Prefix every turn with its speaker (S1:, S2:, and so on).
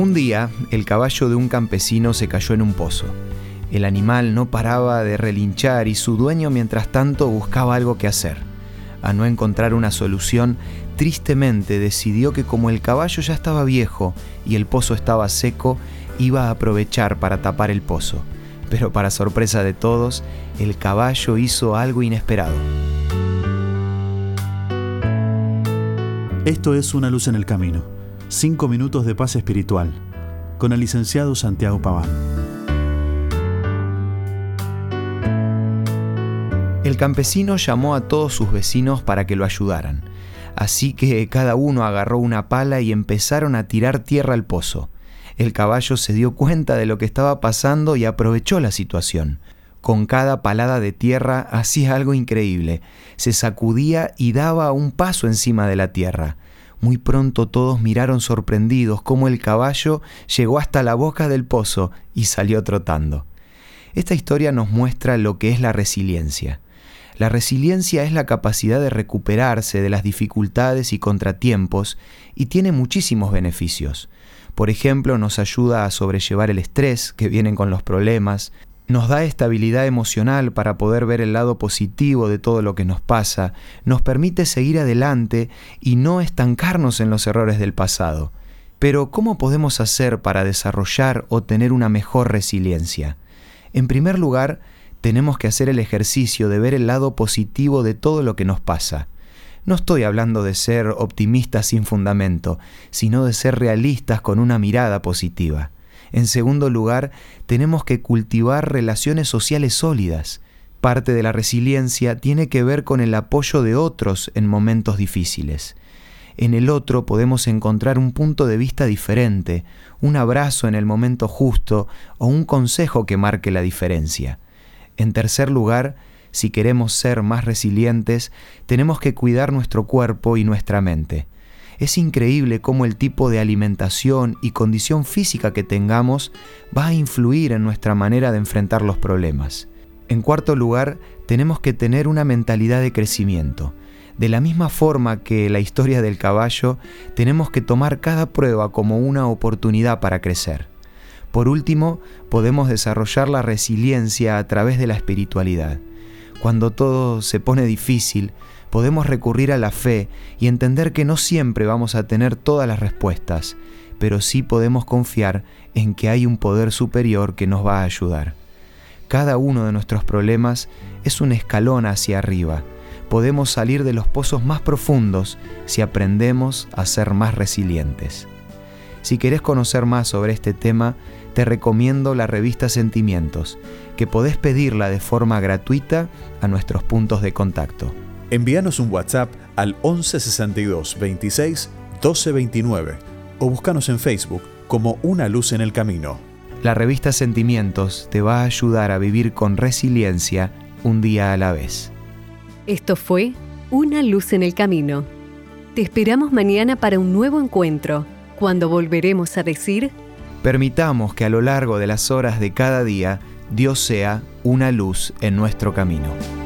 S1: Un día, el caballo de un campesino se cayó en un pozo. El animal no paraba de relinchar y su dueño mientras tanto buscaba algo que hacer. A no encontrar una solución, tristemente decidió que como el caballo ya estaba viejo y el pozo estaba seco, iba a aprovechar para tapar el pozo. Pero para sorpresa de todos, el caballo hizo algo inesperado.
S2: Esto es Una luz en el camino. Cinco minutos de paz espiritual. Con el licenciado Santiago Paván.
S1: El campesino llamó a todos sus vecinos para que lo ayudaran. Así que cada uno agarró una pala y empezaron a tirar tierra al pozo. El caballo se dio cuenta de lo que estaba pasando y aprovechó la situación. Con cada palada de tierra hacía algo increíble. Se sacudía y daba un paso encima de la tierra. Muy pronto todos miraron sorprendidos cómo el caballo llegó hasta la boca del pozo y salió trotando. Esta historia nos muestra lo que es la resiliencia. La resiliencia es la capacidad de recuperarse de las dificultades y contratiempos y tiene muchísimos beneficios. Por ejemplo, nos ayuda a sobrellevar el estrés que vienen con los problemas, nos da estabilidad emocional para poder ver el lado positivo de todo lo que nos pasa, nos permite seguir adelante y no estancarnos en los errores del pasado. Pero, ¿cómo podemos hacer para desarrollar o tener una mejor resiliencia? En primer lugar, tenemos que hacer el ejercicio de ver el lado positivo de todo lo que nos pasa. No estoy hablando de ser optimistas sin fundamento, sino de ser realistas con una mirada positiva. En segundo lugar, tenemos que cultivar relaciones sociales sólidas. Parte de la resiliencia tiene que ver con el apoyo de otros en momentos difíciles. En el otro podemos encontrar un punto de vista diferente, un abrazo en el momento justo o un consejo que marque la diferencia. En tercer lugar, si queremos ser más resilientes, tenemos que cuidar nuestro cuerpo y nuestra mente. Es increíble cómo el tipo de alimentación y condición física que tengamos va a influir en nuestra manera de enfrentar los problemas. En cuarto lugar, tenemos que tener una mentalidad de crecimiento. De la misma forma que la historia del caballo, tenemos que tomar cada prueba como una oportunidad para crecer. Por último, podemos desarrollar la resiliencia a través de la espiritualidad. Cuando todo se pone difícil, podemos recurrir a la fe y entender que no siempre vamos a tener todas las respuestas, pero sí podemos confiar en que hay un poder superior que nos va a ayudar. Cada uno de nuestros problemas es un escalón hacia arriba. Podemos salir de los pozos más profundos si aprendemos a ser más resilientes. Si querés conocer más sobre este tema, te recomiendo la revista Sentimientos, que podés pedirla de forma gratuita a nuestros puntos de contacto.
S2: Envíanos un WhatsApp al 1162 26 1229 o búscanos en Facebook como Una Luz en el Camino.
S1: La revista Sentimientos te va a ayudar a vivir con resiliencia un día a la vez.
S3: Esto fue Una Luz en el Camino. Te esperamos mañana para un nuevo encuentro, cuando volveremos a decir
S1: Permitamos que a lo largo de las horas de cada día Dios sea una luz en nuestro camino.